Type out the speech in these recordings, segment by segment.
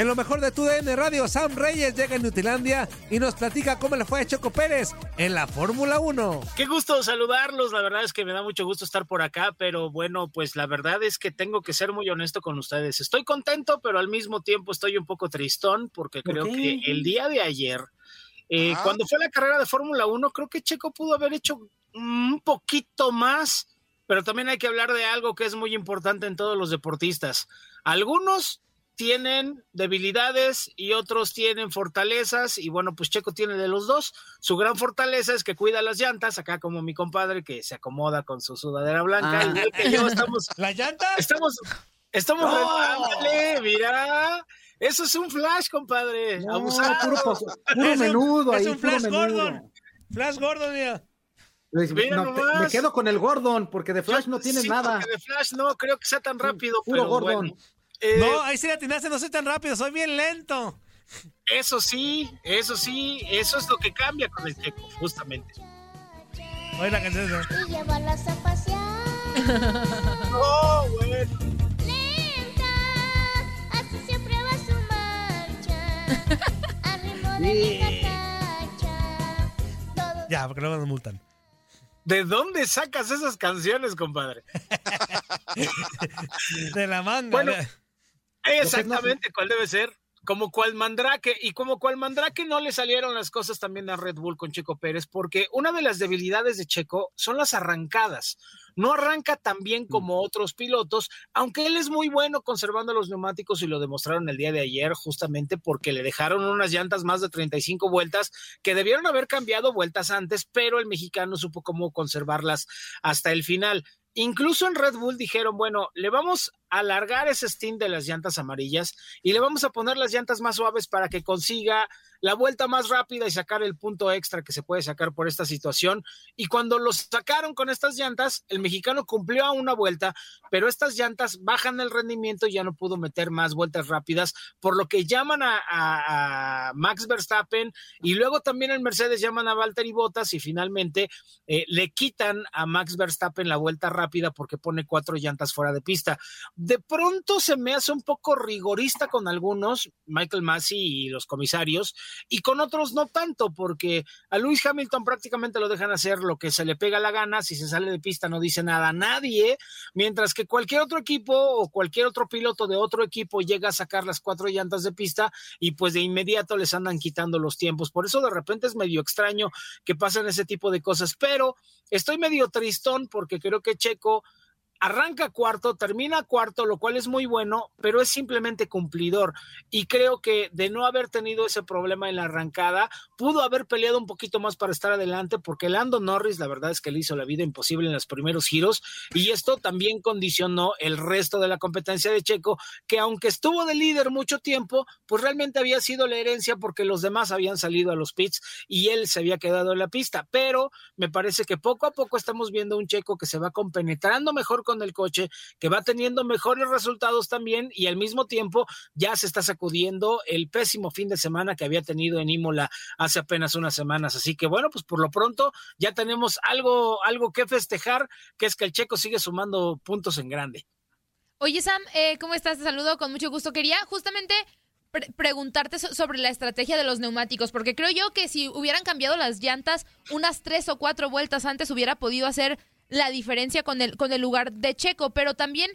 En lo mejor de tu DN Radio, Sam Reyes llega en Nutilandia y nos platica cómo le fue a Checo Pérez en la Fórmula 1. Qué gusto saludarlos, la verdad es que me da mucho gusto estar por acá, pero bueno, pues la verdad es que tengo que ser muy honesto con ustedes. Estoy contento, pero al mismo tiempo estoy un poco tristón porque creo que el día de ayer, eh, cuando fue la carrera de Fórmula 1, creo que Checo pudo haber hecho un poquito más, pero también hay que hablar de algo que es muy importante en todos los deportistas. Algunos tienen debilidades y otros tienen fortalezas y bueno, pues Checo tiene de los dos. Su gran fortaleza es que cuida las llantas, acá como mi compadre que se acomoda con su sudadera blanca, ah. y que yo estamos... ¿La llanta? Estamos, estamos, mira, eso es un flash, compadre, abusado. Puro, menudo es ahí, un flash Gordon. Flash Gordon, mira. me quedo con el Gordon, porque de Flash no tiene nada. De Flash no creo que sea tan rápido. Puro Gordon. Eh, no, ahí sí la atinaste, no soy tan rápido, soy bien lento. Eso sí, eso sí, eso es lo que cambia con el checo, justamente. Oye la canción. Y llevarlas a pasear. oh, bueno. Lenta, así siempre va su marcha. A ritmo de. Todo Ya, porque luego nos multan. ¿De dónde sacas esas canciones, compadre? de la manga. Bueno, Exactamente, ¿cuál debe ser? Como cual Mandrake, y como cual Mandrake no le salieron las cosas también a Red Bull con Checo Pérez, porque una de las debilidades de Checo son las arrancadas. No arranca tan bien como otros pilotos, aunque él es muy bueno conservando los neumáticos y lo demostraron el día de ayer, justamente porque le dejaron unas llantas más de 35 vueltas que debieron haber cambiado vueltas antes, pero el mexicano supo cómo conservarlas hasta el final. Incluso en Red Bull dijeron, bueno, le vamos alargar ese stint de las llantas amarillas y le vamos a poner las llantas más suaves para que consiga la vuelta más rápida y sacar el punto extra que se puede sacar por esta situación. Y cuando los sacaron con estas llantas, el mexicano cumplió a una vuelta, pero estas llantas bajan el rendimiento y ya no pudo meter más vueltas rápidas, por lo que llaman a, Max Verstappen y luego también el Mercedes llaman a Valtteri Bottas y finalmente eh, le quitan a Max Verstappen la vuelta rápida porque pone cuatro llantas fuera de pista. De pronto se me hace un poco rigorista con algunos, Michael Massey y los comisarios, y con otros no tanto, porque a Luis Hamilton prácticamente lo dejan hacer lo que se le pega la gana, si se sale de pista no dice nada a nadie, mientras que cualquier otro equipo o cualquier otro piloto de otro equipo llega a sacar las cuatro llantas de pista y pues de inmediato les andan quitando los tiempos. Por eso de repente es medio extraño que pasen ese tipo de cosas, pero estoy medio tristón porque creo que Checo arranca cuarto, termina cuarto, lo cual es muy bueno, pero es simplemente cumplidor. Y creo que de no haber tenido ese problema en la arrancada, pudo haber peleado un poquito más para estar adelante, porque Lando Norris, la verdad es que le hizo la vida imposible en los primeros giros, y esto también condicionó el resto de la competencia de Checo, que aunque estuvo de líder mucho tiempo, pues realmente había sido la herencia porque los demás habían salido a los pits y él se había quedado en la pista. Pero me parece que poco a poco estamos viendo un Checo que se va compenetrando mejor con el coche, que va teniendo mejores resultados también y al mismo tiempo ya se está sacudiendo el pésimo fin de semana que había tenido en Imola hace apenas unas semanas. Así que bueno, pues por lo pronto ya tenemos algo, algo que festejar, que es que el checo sigue sumando puntos en grande. Oye, Sam, eh, ¿cómo estás? Te saludo con mucho gusto. Quería justamente preguntarte sobre la estrategia de los neumáticos, porque creo yo que si hubieran cambiado las llantas unas tres o cuatro vueltas antes, hubiera podido hacer la diferencia con el, con el lugar de Checo, pero también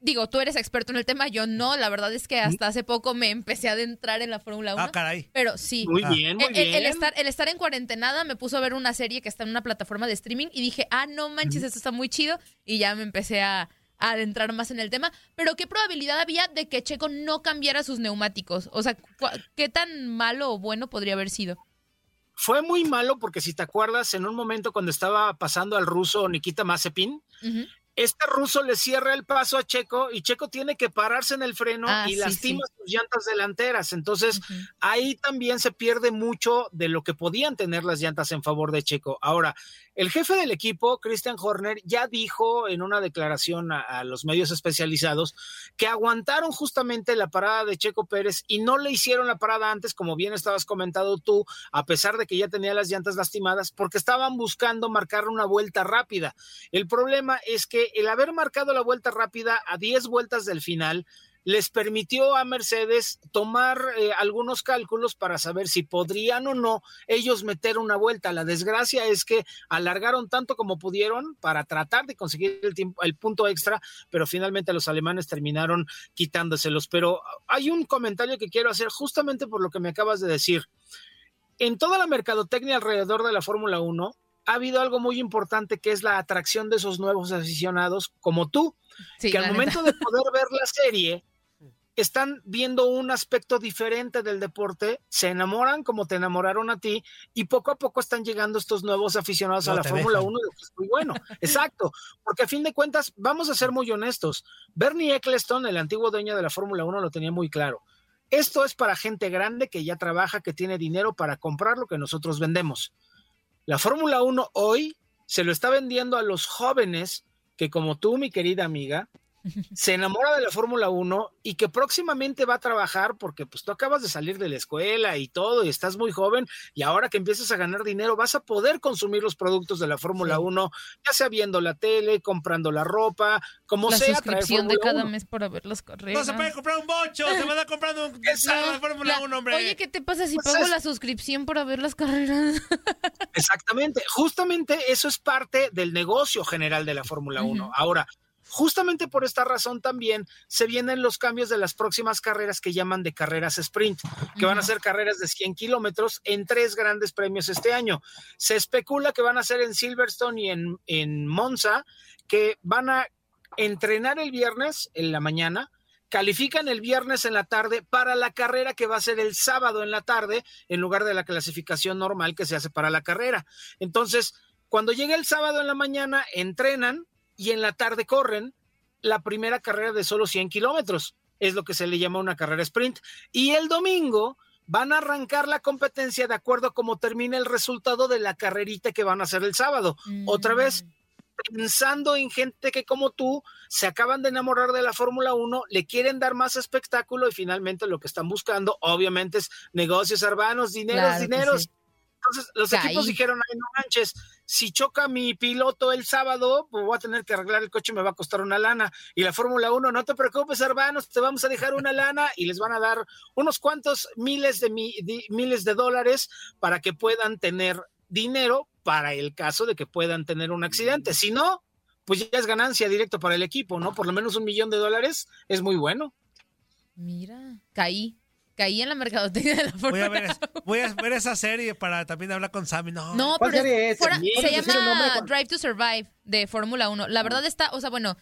digo, tú eres experto en el tema, yo no, la verdad es que hasta hace poco me empecé a adentrar en la Fórmula 1. Ah, caray. Pero sí. Muy bien, muy el, bien. El, estar, el estar en cuarentenada me puso a ver una serie que está en una plataforma de streaming y dije, ah, no manches, esto está muy chido. Y ya me empecé a, a, adentrar más en el tema. Pero ¿qué probabilidad había de que Checo no cambiara sus neumáticos? O sea, ¿qué tan malo o bueno podría haber sido? Fue muy malo porque si te acuerdas, en un momento cuando estaba pasando al ruso Nikita Mazepin, este ruso le cierra el paso a Checo y Checo tiene que pararse en el freno Ah, y sí, lastima sí. sus llantas delanteras. Entonces, ahí también se pierde mucho de lo que podían tener las llantas en favor de Checo. Ahora, el jefe del equipo, Christian Horner, ya dijo en una declaración a, los medios especializados que aguantaron justamente la parada de Checo Pérez y no le hicieron la parada antes, como bien estabas comentado tú, a pesar de que ya tenía las llantas lastimadas, porque estaban buscando marcar una vuelta rápida. El problema es que el haber marcado la vuelta rápida a 10 vueltas del final les permitió a Mercedes tomar eh, algunos cálculos para saber si podrían o no ellos meter una vuelta. La desgracia es que alargaron tanto como pudieron para tratar de conseguir el, tiempo, el punto extra, pero finalmente los alemanes terminaron quitándoselos. Pero hay un comentario que quiero hacer justamente por lo que me acabas de decir. En toda la mercadotecnia alrededor de la Fórmula 1, ha habido algo muy importante que es la atracción de esos nuevos aficionados como tú, que al momento de poder ver la serie están viendo un aspecto diferente del deporte, se enamoran como te enamoraron a ti y poco a poco están llegando estos nuevos aficionados a la Fórmula 1 que es muy bueno. Exacto, porque a fin de cuentas, vamos a ser muy honestos, Bernie Eccleston, el antiguo dueño de la Fórmula 1, lo tenía muy claro. Esto es para gente grande que ya trabaja, que tiene dinero para comprar lo que nosotros vendemos. La Fórmula 1 hoy se lo está vendiendo a los jóvenes que como tú, mi querida amiga, se enamora de la Fórmula 1 y que próximamente va a trabajar porque pues tú acabas de salir de la escuela y todo y estás muy joven y ahora que empiezas a ganar dinero vas a poder consumir los productos de la Fórmula 1, ya sea viendo la tele, comprando la ropa, como la sea. suscripción de cada mes para ver las carreras. No se puede comprar un bocho, se van a comprar un la Fórmula 1, hombre. Oye, ¿qué te pasa si Pues pago es- la suscripción para ver las carreras? Exactamente, justamente eso es parte del negocio general de la Fórmula 1. Ujú. Ahora, justamente por esta razón también se vienen los cambios de las próximas carreras que llaman de carreras sprint, que van a ser carreras de 100 kilómetros en tres grandes premios este año. Se especula que van a ser en Silverstone y en, en Monza, que van a entrenar el viernes en la mañana, califican el viernes en la tarde para la carrera que va a ser el sábado en la tarde en lugar de la clasificación normal que se hace para la carrera. Entonces, cuando llega el sábado en la mañana, entrenan y en la tarde corren la primera carrera de solo 100 kilómetros. Es lo que se le llama una carrera sprint. Y el domingo van a arrancar la competencia de acuerdo a cómo termina el resultado de la carrerita que van a hacer el sábado. Otra vez, pensando en gente que como tú se acaban de enamorar de la Fórmula 1, le quieren dar más espectáculo y finalmente lo que están buscando obviamente es negocios urbanos, dineros, Claro dineros. sí. Entonces los Caí. equipos dijeron, ay no manches, si choca mi piloto el sábado, pues voy a tener que arreglar el coche y me va a costar una lana. Y la Fórmula 1, no te preocupes, hermanos, te vamos a dejar una lana y les van a dar unos cuantos miles de, mi- de- miles de dólares para que puedan tener dinero para el caso de que puedan tener un accidente. Si no, pues ya es ganancia directo para el equipo, ¿no? Por lo menos un millón de dólares es muy bueno. Mira, caí. Caí en la mercadotecnia de la Voy Fórmula a, ver, voy a ver esa serie para también hablar con Sammy. No, No, ¿Cuál pero serie es- es? fuera- ¿Puedes se llama. Drive to Survive de Fórmula 1. La verdad está, o sea, bueno,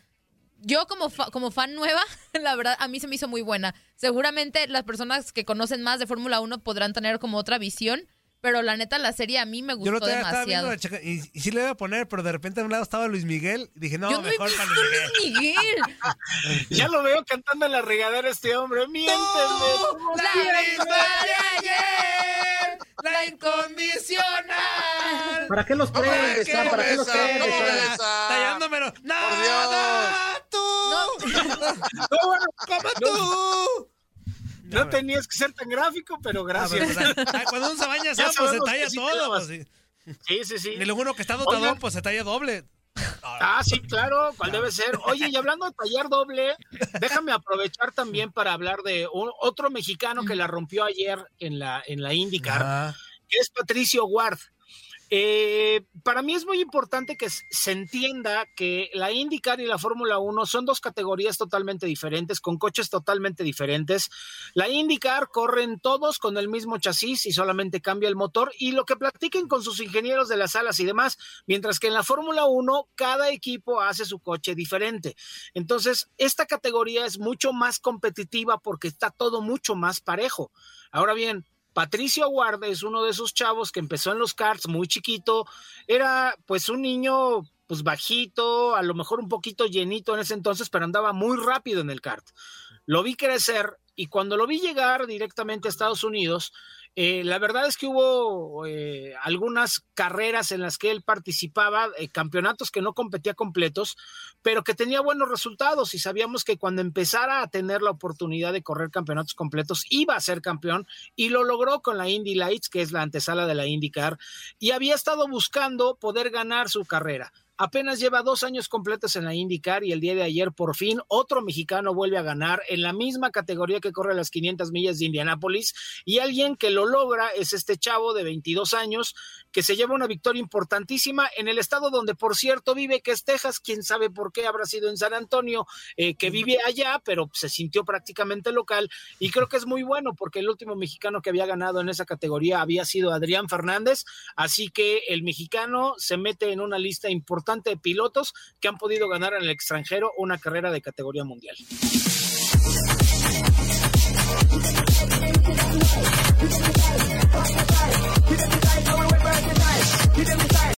yo como, fa- como fan nueva, la verdad a mí se me hizo muy buena. Seguramente las personas que conocen más de Fórmula 1 podrán tener como otra visión, pero la neta la serie a mí me Yo gustó no te estaba viendo demasiado. la checa- y, y sí le iba a poner, pero de repente a un lado estaba Luis Miguel y dije, no, Yo no mejor para Luis Miguel. Miguel, Ya lo veo cantando en la regadera este hombre, miénteme. la misma de ayer, la incondicional. ¿Para qué los ¿Cómo prendes, ves, Sam? ¿Para qué los prendes, Tallándomelo. Por Nada, tú. No, bueno, Como tú. No tenías que ser tan gráfico, pero Ah, pero, gracias. pues, ay, cuando uno se baña, Ya pues se talla sí todo. Pues, sí. Sí, sí, sí. Y luego uno que está dotado, Oigan. pues se talla doble. Ah, sí, claro, cuál debe ser. Oye, y hablando de tallar doble, déjame aprovechar también para hablar de un- otro mexicano que la rompió ayer en la, en la IndyCar, Ah, que es Patricio Ward. Eh, para mí es muy importante que se entienda que la IndyCar y la Fórmula 1 son dos categorías totalmente diferentes, con coches totalmente diferentes. La IndyCar corren todos con el mismo chasis y solamente cambia el motor y lo que platiquen con sus ingenieros de las alas y demás, mientras que en la Fórmula 1 cada equipo hace su coche diferente. Entonces, esta categoría es mucho más competitiva porque está todo mucho más parejo. Ahora bien, Patricio Ward es uno de esos chavos que empezó en los karts muy chiquito, era pues un niño pues bajito, a lo mejor un poquito llenito en ese entonces, pero andaba muy rápido en el kart. Lo vi crecer y cuando lo vi llegar directamente a Estados Unidos, eh, la verdad es que hubo eh, algunas carreras en las que él participaba, eh, campeonatos que no competía completos, pero que tenía buenos resultados y sabíamos que cuando empezara a tener la oportunidad de correr campeonatos completos iba a ser campeón y lo logró con la Indy Lights, que es la antesala de la IndyCar, y había estado buscando poder ganar su carrera apenas lleva dos años completos en la IndyCar y el día de ayer por fin otro mexicano vuelve a ganar en la misma categoría que corre las 500 millas de Indianápolis. Y alguien que lo logra es este chavo de 22 años que se lleva una victoria importantísima en el estado donde por cierto vive que es Texas, quién sabe por qué habrá sido en San Antonio, eh, que vive allá pero se sintió prácticamente local. Y creo que es muy bueno porque el último mexicano que había ganado en esa categoría había sido Adrián Fernández, así que el mexicano se mete en una lista de pilotos que han podido ganar en el extranjero una carrera de categoría mundial.